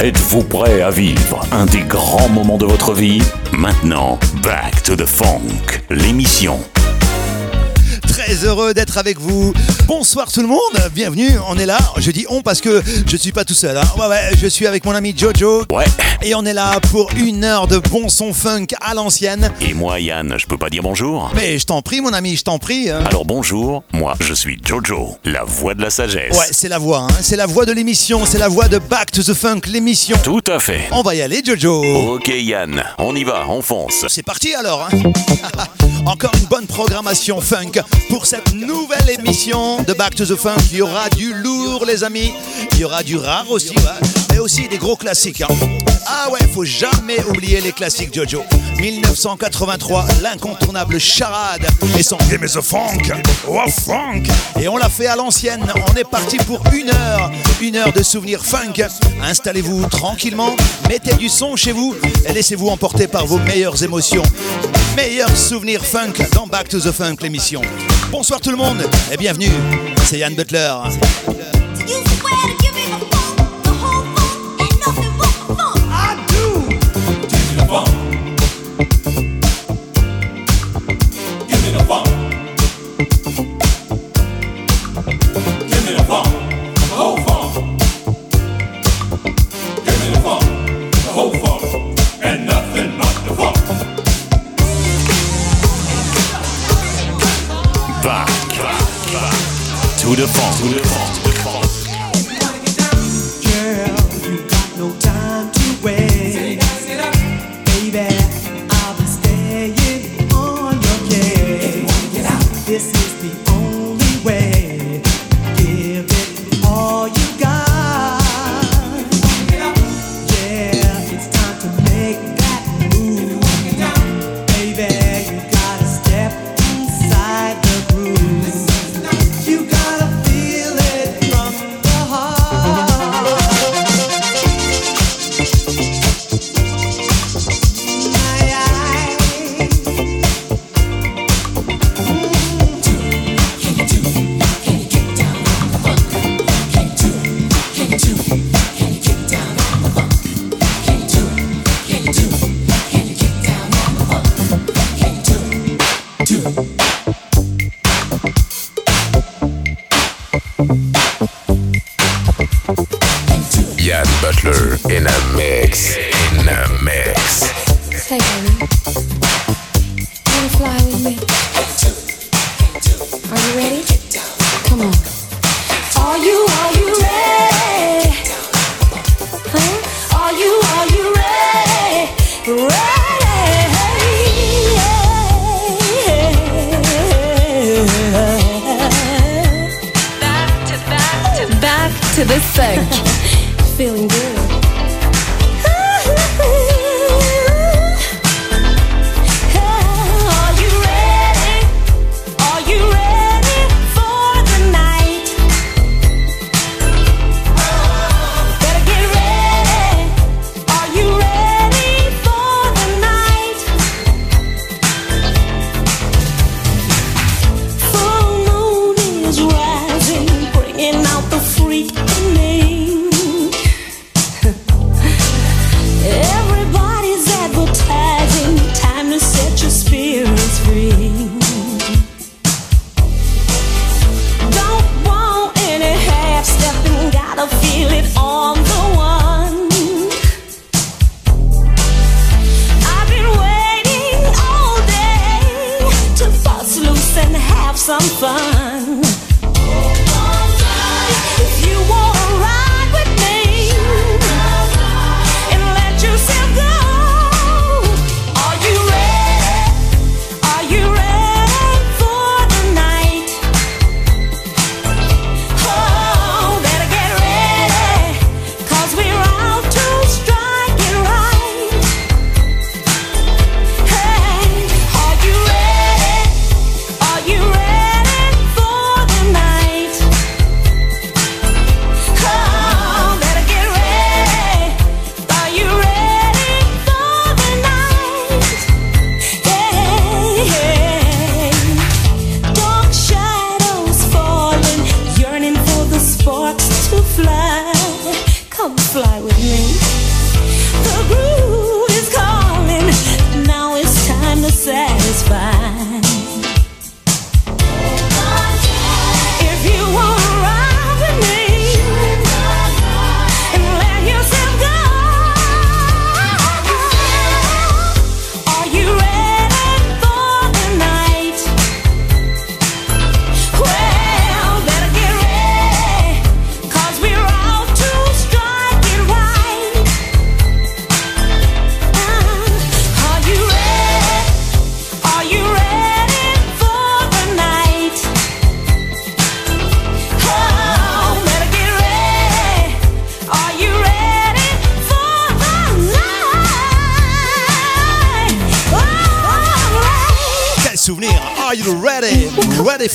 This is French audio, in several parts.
Êtes-vous prêt à vivre un des grands moments de votre vie? Maintenant, Back to the Funk, l'émission très heureux d'être avec vous. Bonsoir tout le monde, bienvenue, on est là. Je dis on parce que je suis pas tout seul. Hein. Ouais, ouais, je suis avec mon ami Jojo. Ouais. Et on est là pour une heure de bon son funk à l'ancienne. Et moi, Yann, je peux pas dire bonjour Mais je t'en prie, mon ami, je t'en prie. hein. Alors bonjour, moi je suis Jojo, la voix de la sagesse. Ouais, c'est la voix, hein. c'est la voix de l'émission, c'est la voix de Back to the Funk, l'émission. Tout à fait. On va y aller, Jojo. Ok Yann, on y va, on fonce. C'est parti alors. hein. Encore une bonne programmation funk pour cette nouvelle émission de Back to the Funk. Il y aura du lourd, les amis. Il y aura du rare aussi, mais aussi des gros classiques. hein. Ah ouais, faut jamais oublier les classiques, Jojo. 1983, l'incontournable charade et son Give me the funk, oh funk. Et on l'a fait à l'ancienne. On est parti pour une heure, une heure de souvenirs funk. Installez-vous tranquillement, mettez du son chez vous et laissez-vous emporter par vos meilleures émotions. Meilleurs souvenirs funk dans Back to the Funk, l'émission. Bonsoir tout le monde et bienvenue. C'est Yann Butler.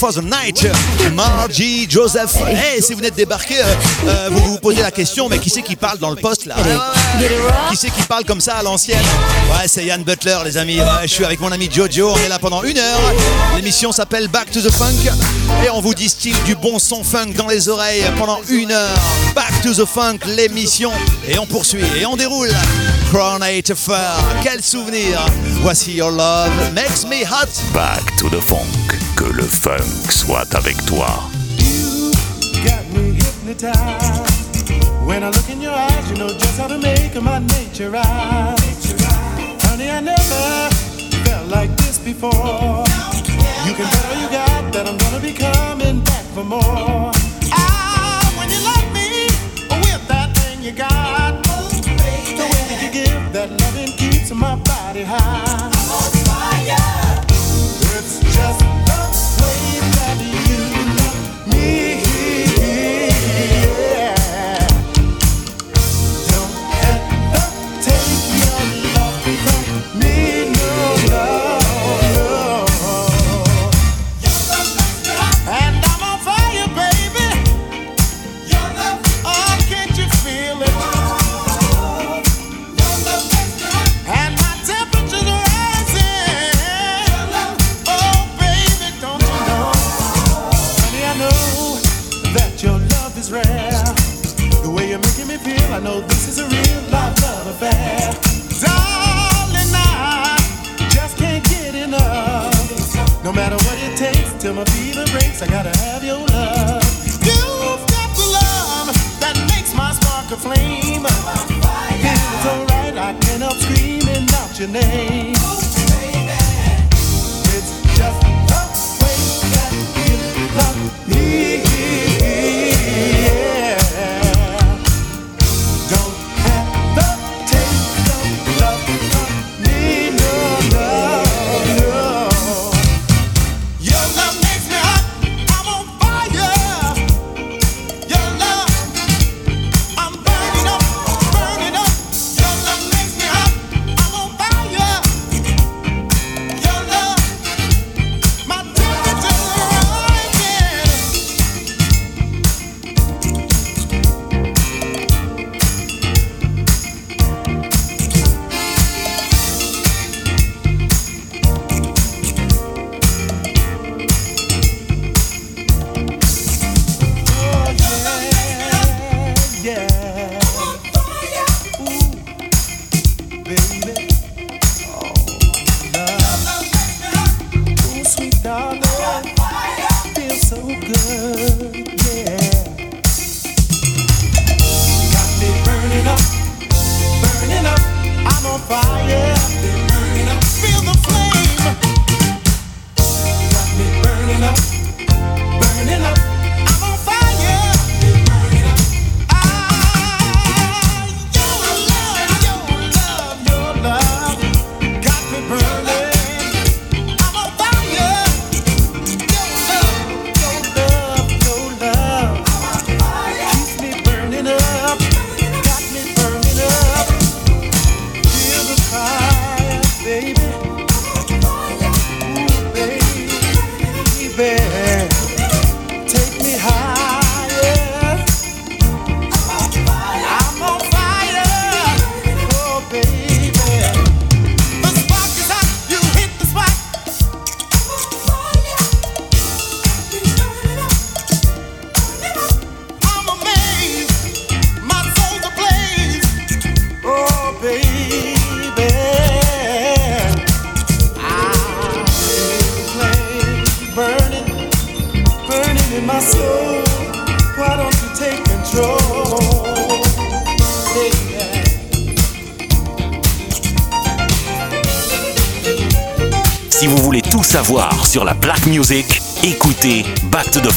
For the night? Margie, Joseph. Hey, si vous venez de débarquer, euh, euh, vous vous posez la question, mais qui c'est qui parle dans le poste là? Qui c'est qui parle comme ça à l'ancienne? Ouais, c'est Yann Butler, les amis. Je suis avec mon ami Jojo. On est là pendant une heure. L'émission s'appelle Back to the Funk. Et on vous distille du bon son funk dans les oreilles pendant une heure. Back to the Funk, l'émission. Et on poursuit et on déroule. Crown Fur. Quel souvenir! Voici Your Love Makes Me Hot. Back to the funk. Que le funk soit avec toi. got me hypnotized. When I look in your eyes, you know just how to make my nature rise. Honey, I never felt like this before. You can bet all you got that I'm gonna be coming back for more. Ah, when you me with that thing you got, the way that you give that loving keeps my body high. It's just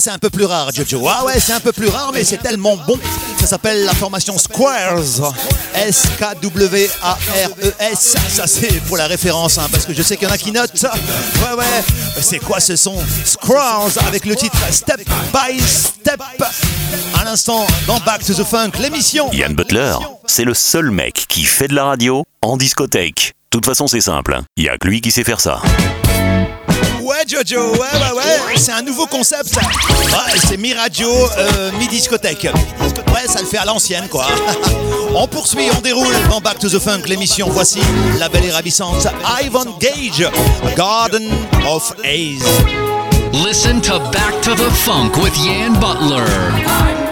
c'est un peu plus rare, Jojo. Ah ouais, c'est un peu plus rare, mais c'est tellement bon. Ça s'appelle la formation Squares. S-K-W-A-R-E-S. E Ça, c'est pour la référence, hein, parce que je sais qu'il y en a qui notent. Ouais, ouais. C'est quoi ce son? Squares avec le titre Step by Step. À l'instant, dans Back to the Funk, l'émission. Yann Butler, c'est le seul mec qui fait de la radio en discothèque. De toute façon, c'est simple. hein. Il y a que lui qui sait faire ça. Jojo, ouais, ouais, ouais. C'est un nouveau concept, ça. C'est mi-radio, euh, mi-discothèque. Ouais, ça le fait à l'ancienne, quoi. on poursuit, on déroule dans Back to the Funk, l'émission. Voici la belle et ravissante Ivan Gage, Garden of Haze. Listen to Back to the Funk with Yan Butler.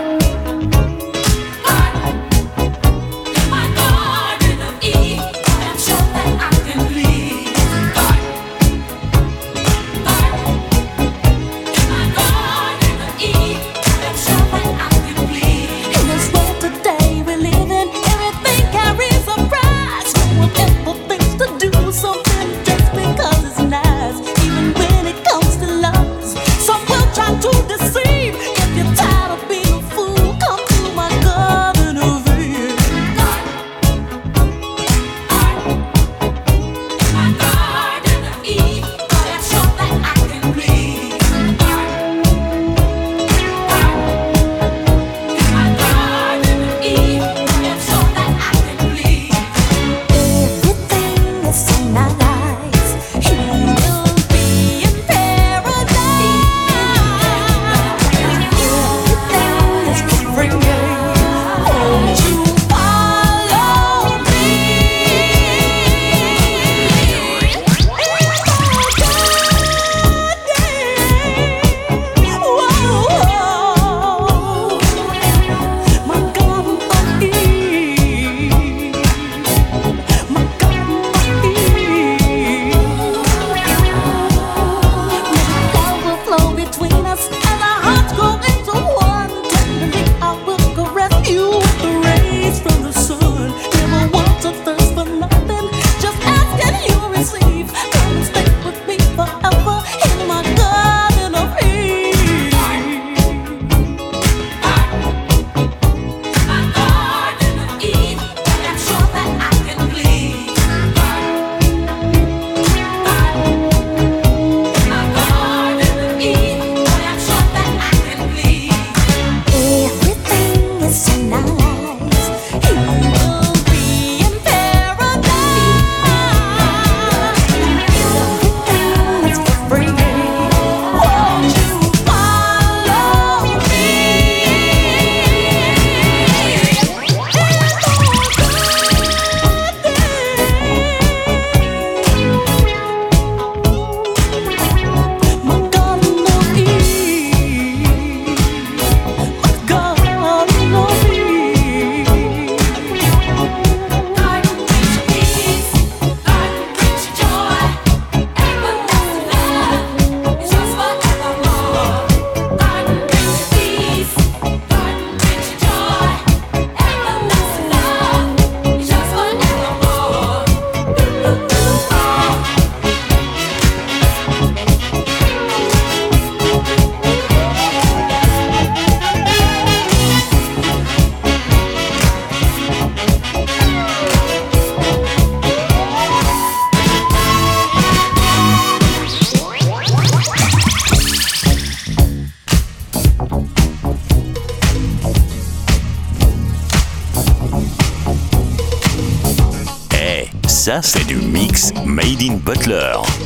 In Butler.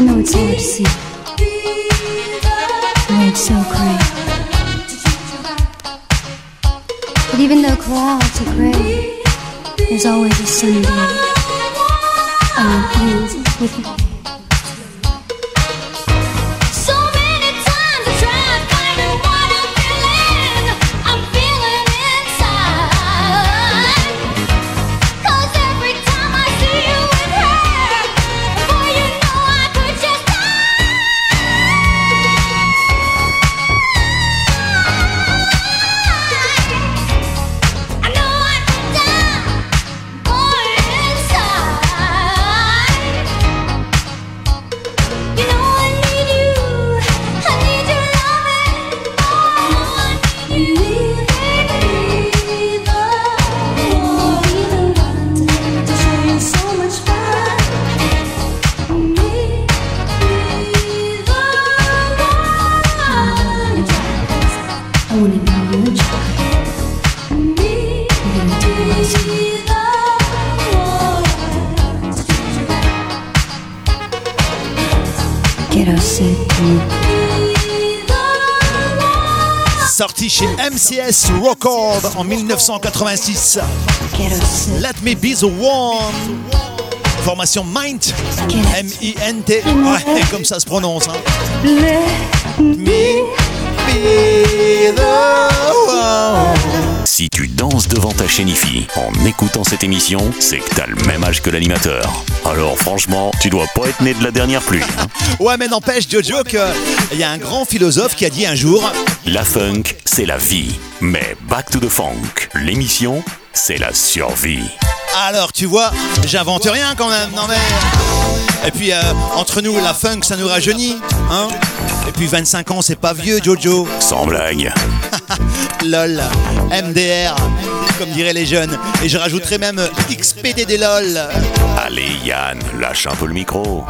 I know it's hard to see. Know it's so gray. But even though clouds are gray, there's always a sunny day. And you with me. Chez MCS Record en 1986. Quiero ser Let Me Be the One. Formation Mind. M-I-N-T. Ouais, comme ça se prononce. Hein. Me be the one. Si tu danses devant ta chénifie en écoutant cette émission, c'est que t'as le même âge que l'animateur. Alors franchement, tu dois pas être né de la dernière pluie. hein. Ouais, mais n'empêche, Jojo, qu'il y a un grand philosophe qui a dit un jour La funk, c'est la vie. Mais Back to the Funk, l'émission, c'est la survie. Alors, tu vois, j'invente rien quand même, non mais. Et puis, euh, entre nous, la funk, ça nous rajeunit, hein Et puis, 25 ans, c'est pas vieux, Jojo. Sans blague. LOL, MDR, comme diraient les jeunes. Et je rajouterais même XPDD LOL. Allez Yann, lâche un peu le micro.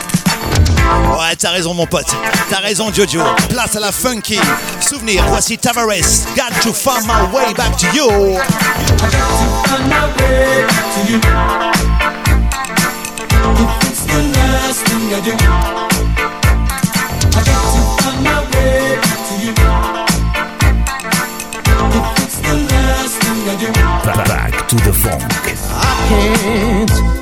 Ouais, t'as raison, mon pote. T'as raison, Jojo. Place à la funky. Souvenir, voici Tavares. Got to find my way back to you. way to the I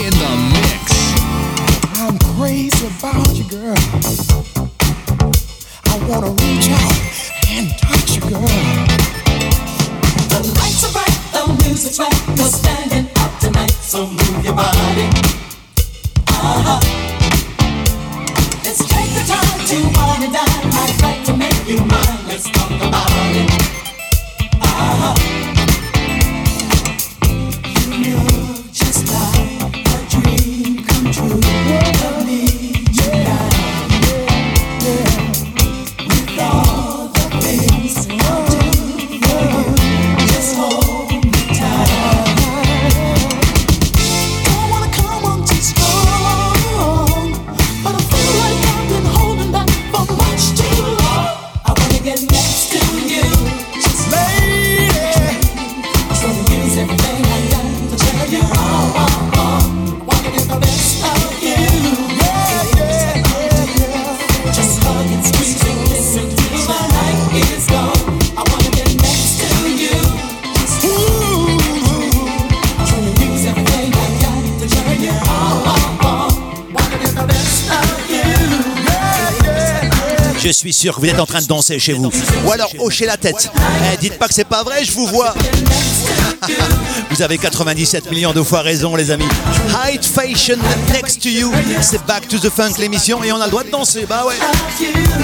in the mix. I'm crazy about you, girl. I wanna reach out and touch you, girl. The lights are bright, the music's right. We're standing up tonight, so move your body. Uh-huh. Let's take the time to wine and dine. I'd like to make you mine. Let's talk about it. Uh-huh. Suis sûr que vous êtes en train de danser chez vous. Ou alors hocher la tête. Eh, dites pas que c'est pas vrai, je vous vois. vous avez 97 millions de fois raison, les amis. Hide Fashion Next to You, c'est Back to the Funk l'émission et on a le droit de danser. Bah ouais.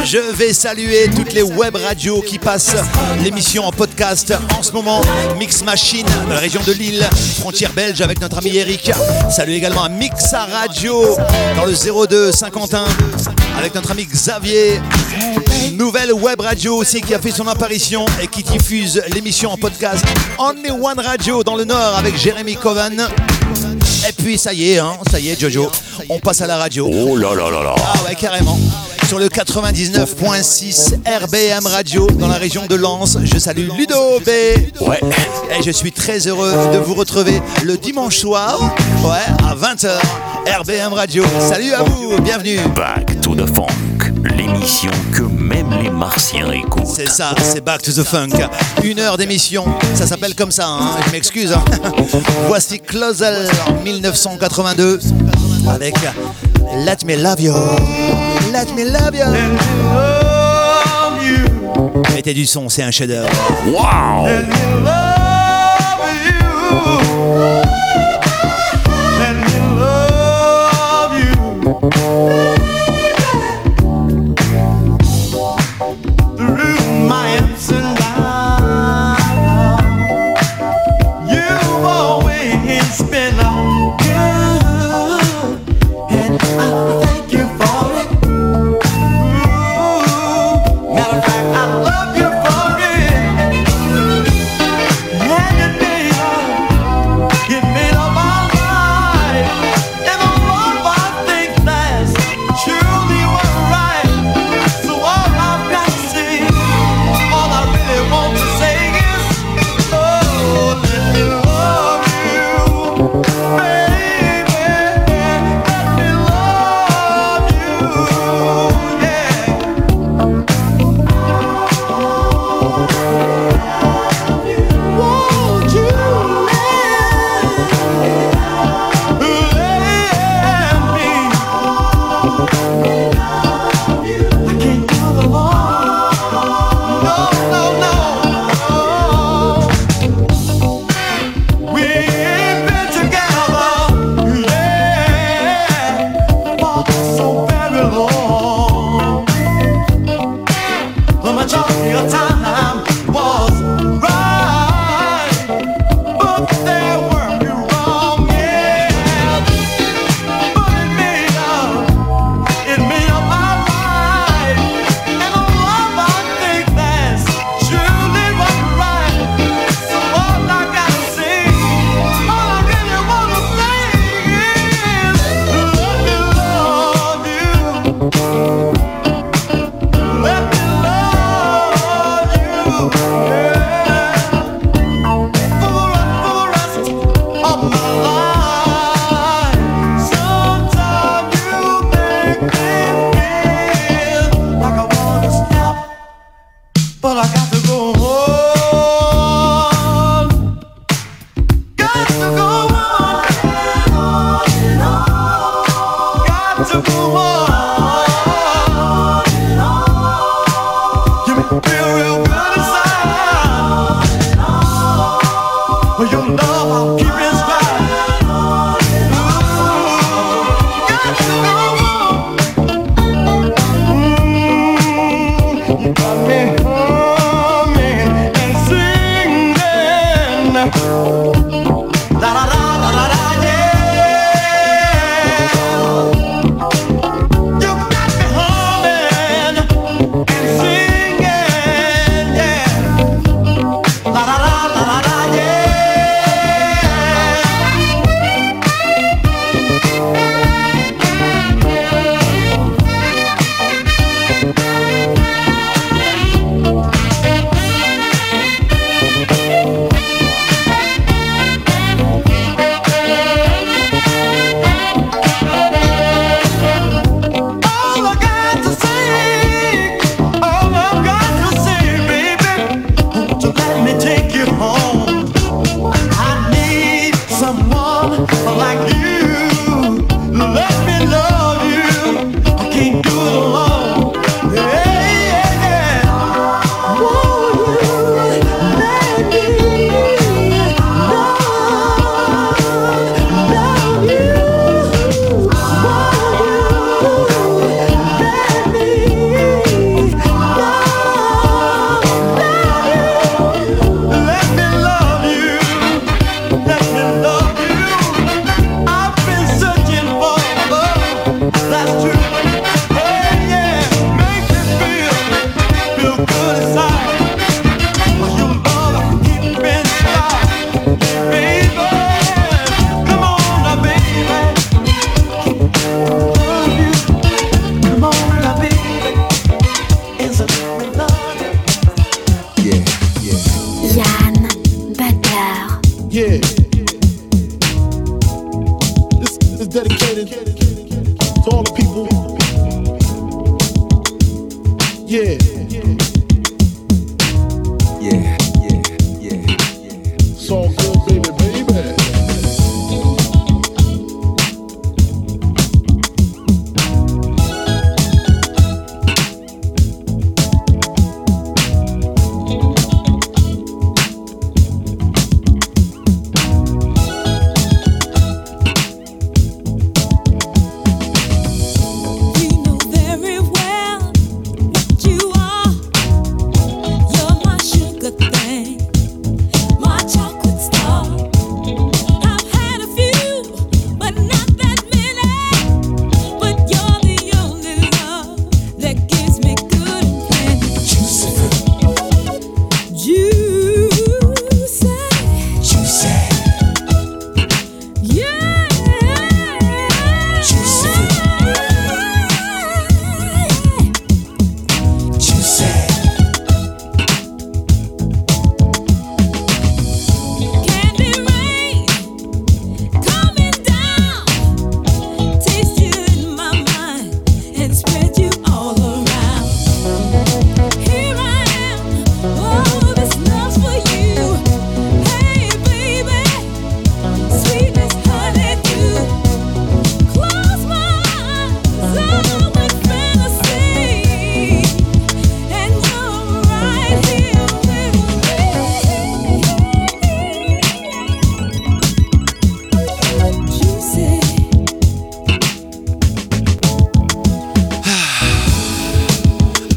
Je vais saluer toutes les web radios qui passent l'émission en podcast en ce moment. Mix Machine, région de Lille, frontière belge avec notre ami Eric. Salut également à Mixa Radio dans le 02 Saint-Quentin avec notre ami Xavier. Nouvelle web radio aussi qui a fait son apparition et qui diffuse l'émission en podcast. Only One Radio dans le Nord avec Jérémy Coven. Et puis ça y est, hein, ça y est Jojo, on passe à la radio. Oh là là là là. Ah ouais, carrément. Sur le 99.6 RBM Radio dans la région de Lens. Je salue Ludo B. Ouais. Et je suis très heureux de vous retrouver le dimanche soir, ouais, à 20h, RBM Radio. Salut à vous, bienvenue. Back to the Funk, l'émission que même les martiens écoutent. C'est ça, c'est Back to the Funk. Une heure d'émission, ça s'appelle comme ça, hein, je m'excuse. hein. Voici Closer en 1982 avec Let Me Love You. Let Me Love You. Mettez du son, c'est un chef-d'œuvre. Wow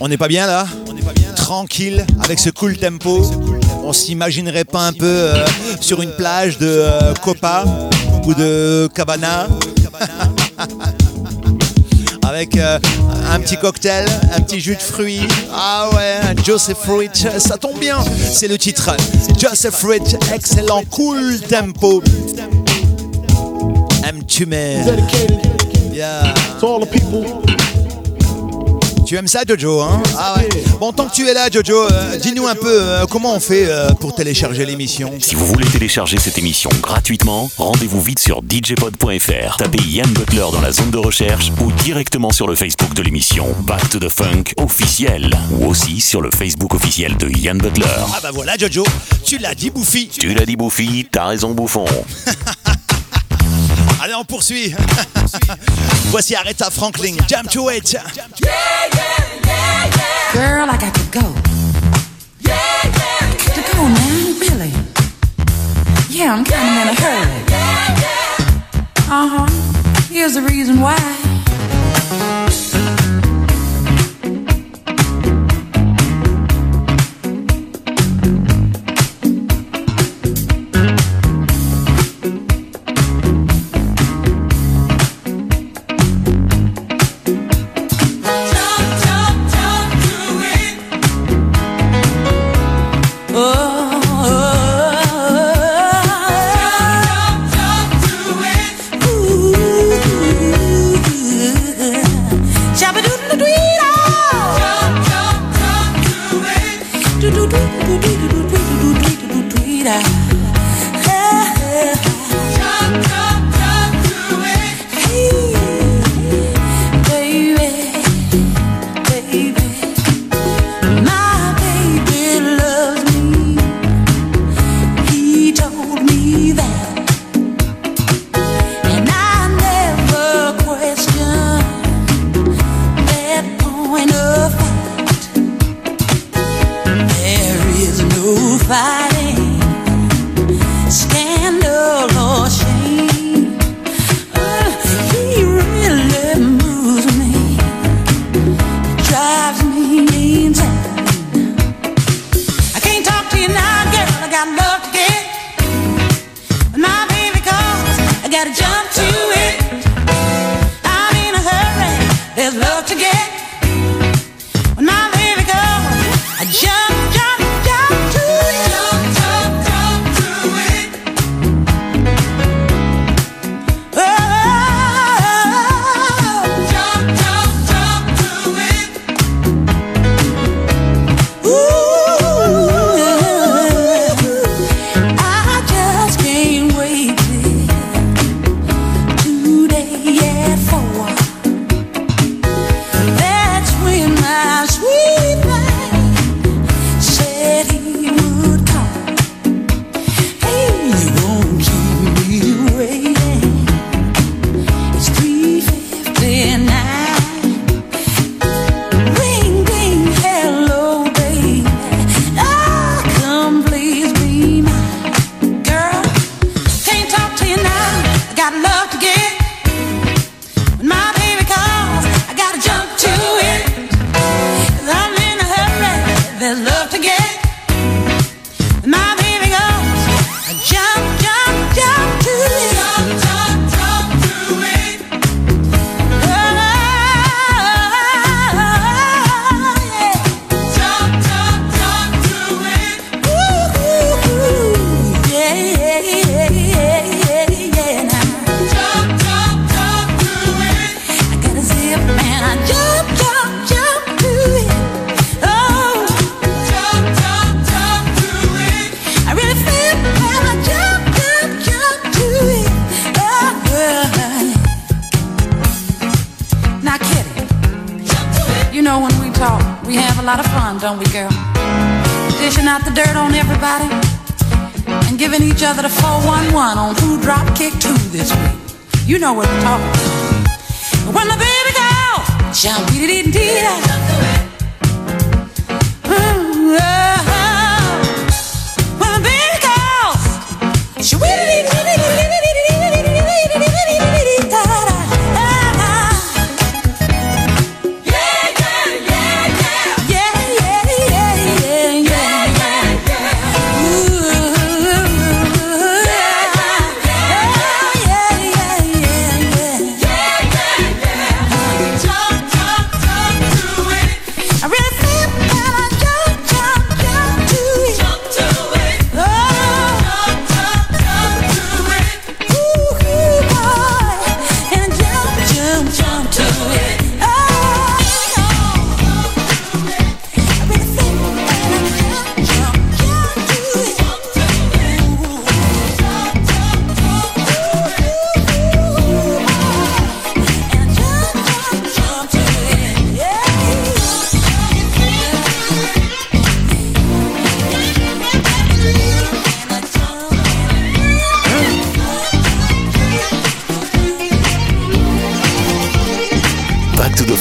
On n'est pas bien là Tranquille, avec ce cool tempo. On s'imaginerait pas un peu euh, sur une plage de euh, Copa ou de Cabana avec euh, un petit cocktail, un petit jus de fruits. Ah ouais, Joseph Fruit, ça tombe bien. C'est le titre. Joseph Fruit, excellent, cool tempo. I'm Tumer. Yeah. Tu aimes ça, Jojo hein? Ah ouais. Bon, tant que tu es là, Jojo, euh, dis-nous un peu euh, comment on fait euh, pour télécharger l'émission? Si vous voulez télécharger cette émission gratuitement, rendez-vous vite sur djpod.fr. Tapez Yann Butler dans la zone de recherche ou directement sur le Facebook de l'émission Back to the Funk officiel ou aussi sur le Facebook officiel de Yann Butler. Ah bah voilà, Jojo, tu l'as dit, Bouffi. Tu l'as dit Bouffi, t'as raison Bouffon. Allez, on poursuit. Voici Aretha Franklin, Jam to It. Girl, I got to go. Yeah, yeah, got to go now, really? Yeah, I'm kind of in a hurry. Uh huh. Here's the reason why. You know what I'm talking about. When the baby calls, jump, dee dee dee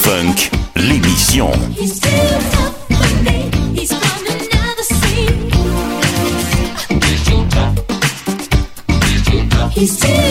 Funk, l'émission. He's too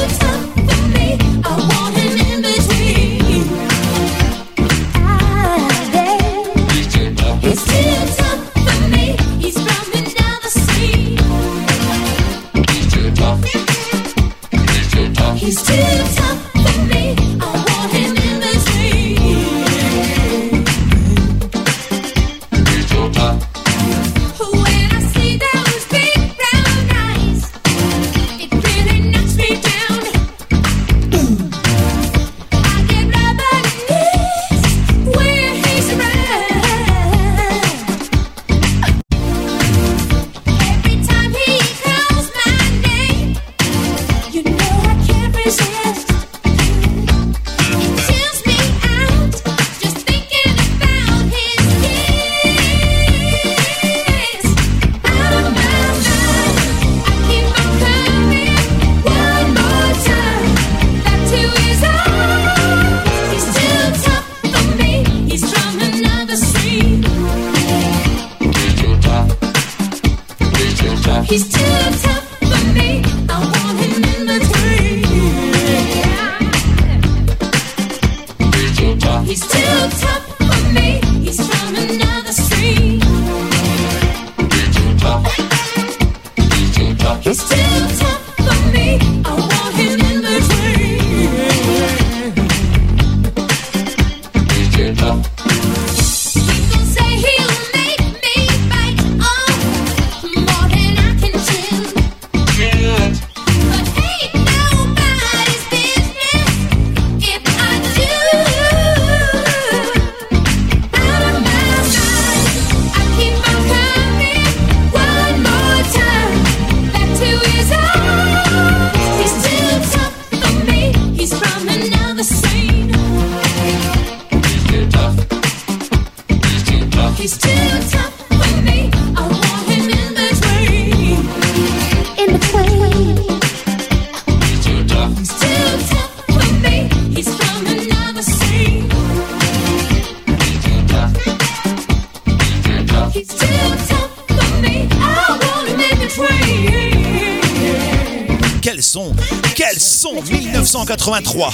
1983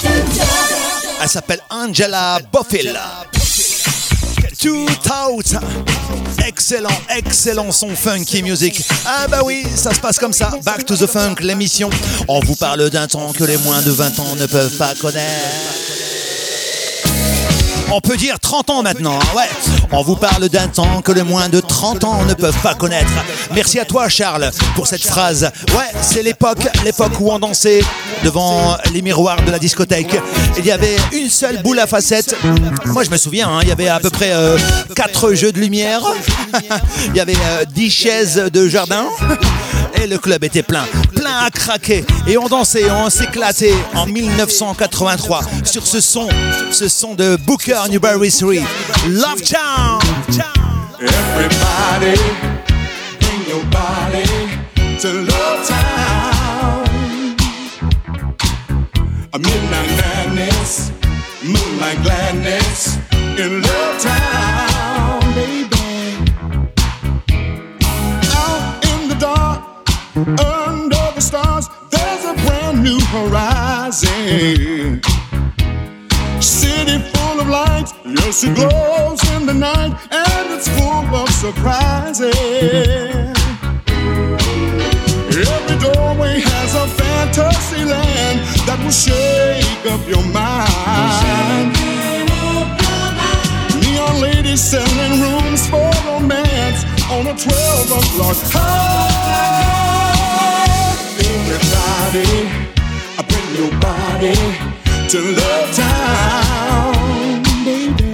Elle s'appelle Angela Bofill. Two Out. Excellent, excellent son funky music. Ah bah oui, ça se passe comme ça. Back to the Funk, l'émission. On vous parle d'un temps que les moins de 20 ans ne peuvent pas connaître. On peut dire 30 ans maintenant, hein, ouais. On vous parle d'un temps que les moins de 30 ans ne peuvent pas connaître. Merci à toi Charles pour cette phrase. Ouais, c'est l'époque, l'époque où on dansait devant les miroirs de la discothèque. Il y avait une seule boule à facettes. Moi je me souviens, hein, il y avait à peu près 4 jeux de lumière. il y avait 10 chaises de jardin. Et le club était plein, plein à craquer. Et on dansait, on s'éclatait en 1983 sur ce son, ce son de Booker Newberry 3. Love Town. Everybody, bring your body to Love Town. A midnight madness, moonlight gladness in Love Town, new horizon. City full of lights, yes, it glows in the night, and it's full of surprises. Every doorway has a fantasy land that will shake up your mind. Neon ladies selling rooms for romance on a 12 o'clock high. Everybody, I bring your body to Love Town, baby.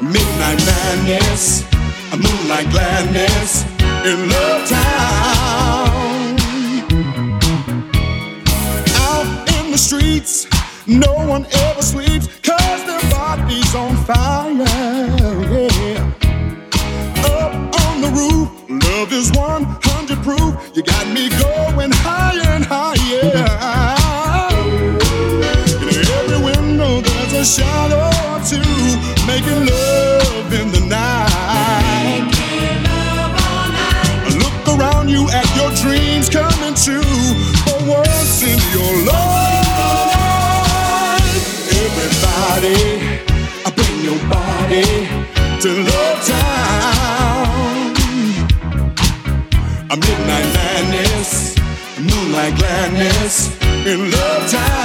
Midnight madness, a moonlight gladness in Love Town. Out in the streets, no one ever sleeps, cause their body's on fire. Up on the roof, love is 100 proof. You got me going higher and higher. In every window, there's a shadow or two, making love in the night. Look around you at your dreams coming true for once in your life. Everybody, I bring your body to Love gladness. In Love Town,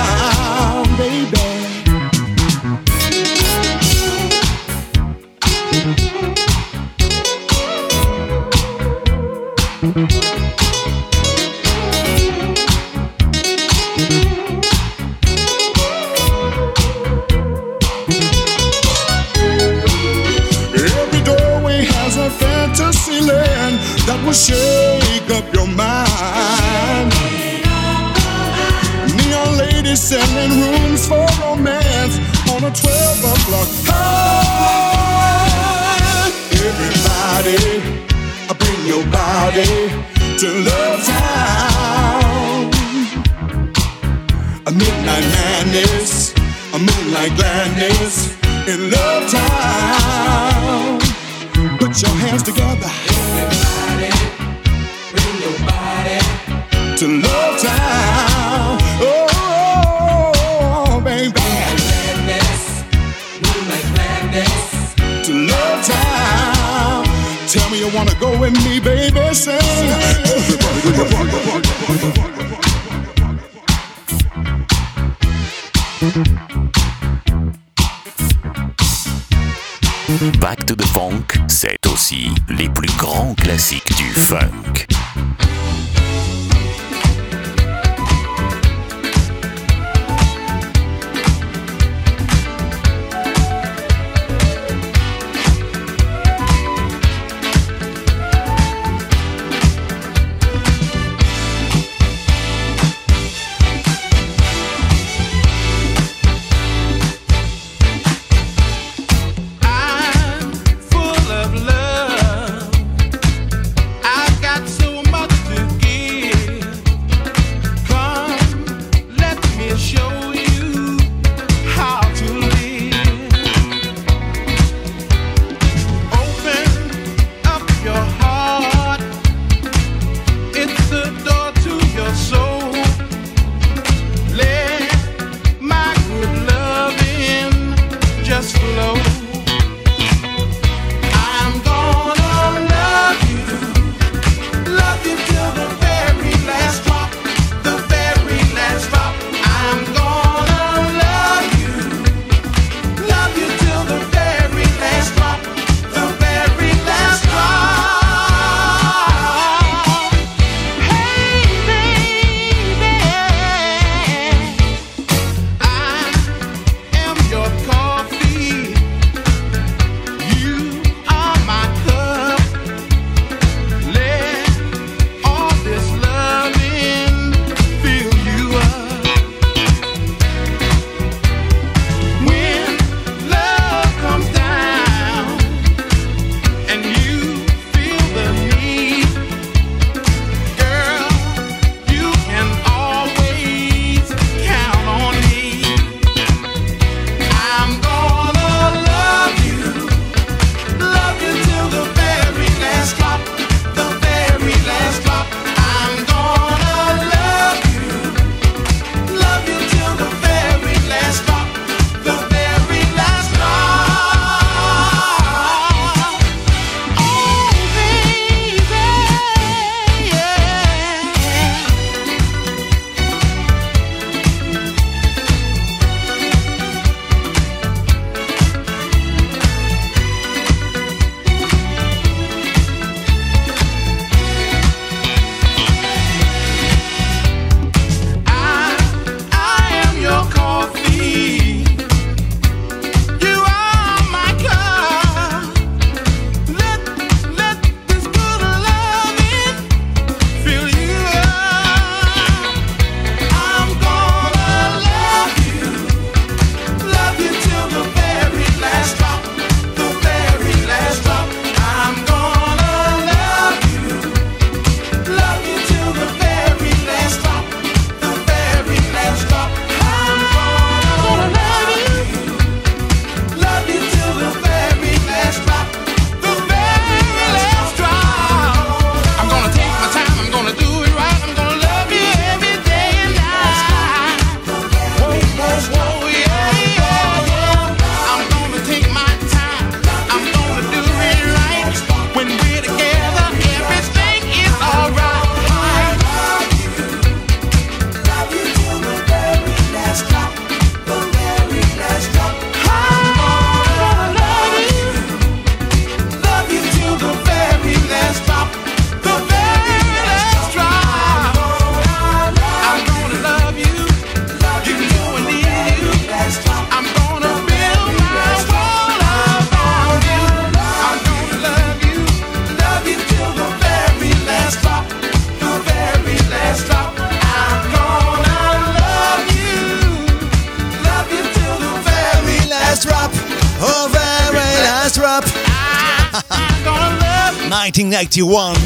1991.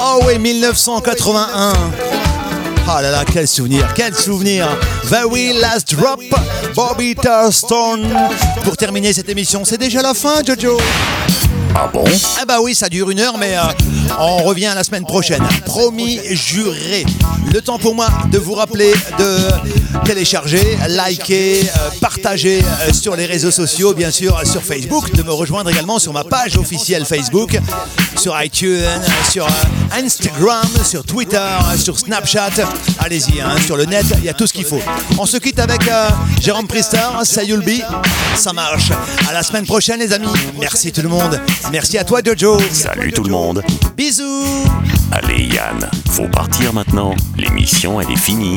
Oh oui, 1981. Ah là là, quel souvenir, quel souvenir. Very Last Drop, Bobby Thurston. Pour terminer cette émission, c'est déjà la fin, Jojo. Ah bon Ah bah oui, ça dure une heure, mais euh, on revient la semaine prochaine. Promis, juré. Le temps pour moi de vous rappeler de télécharger, liker, euh, partager euh, sur les réseaux sociaux, bien sûr sur Facebook, de me rejoindre également sur ma page officielle Facebook, sur iTunes, sur Instagram, sur Twitter, sur Snapchat. Allez-y, hein, sur le net, il y a tout ce qu'il faut. On se quitte avec Jérôme Priester, Sayulbi. Ça marche. À la semaine prochaine, les amis. Merci tout le monde. Merci à toi, Jojo. Salut tout le monde. Bisous. Allez Yann, faut partir maintenant. L'émission elle est finie.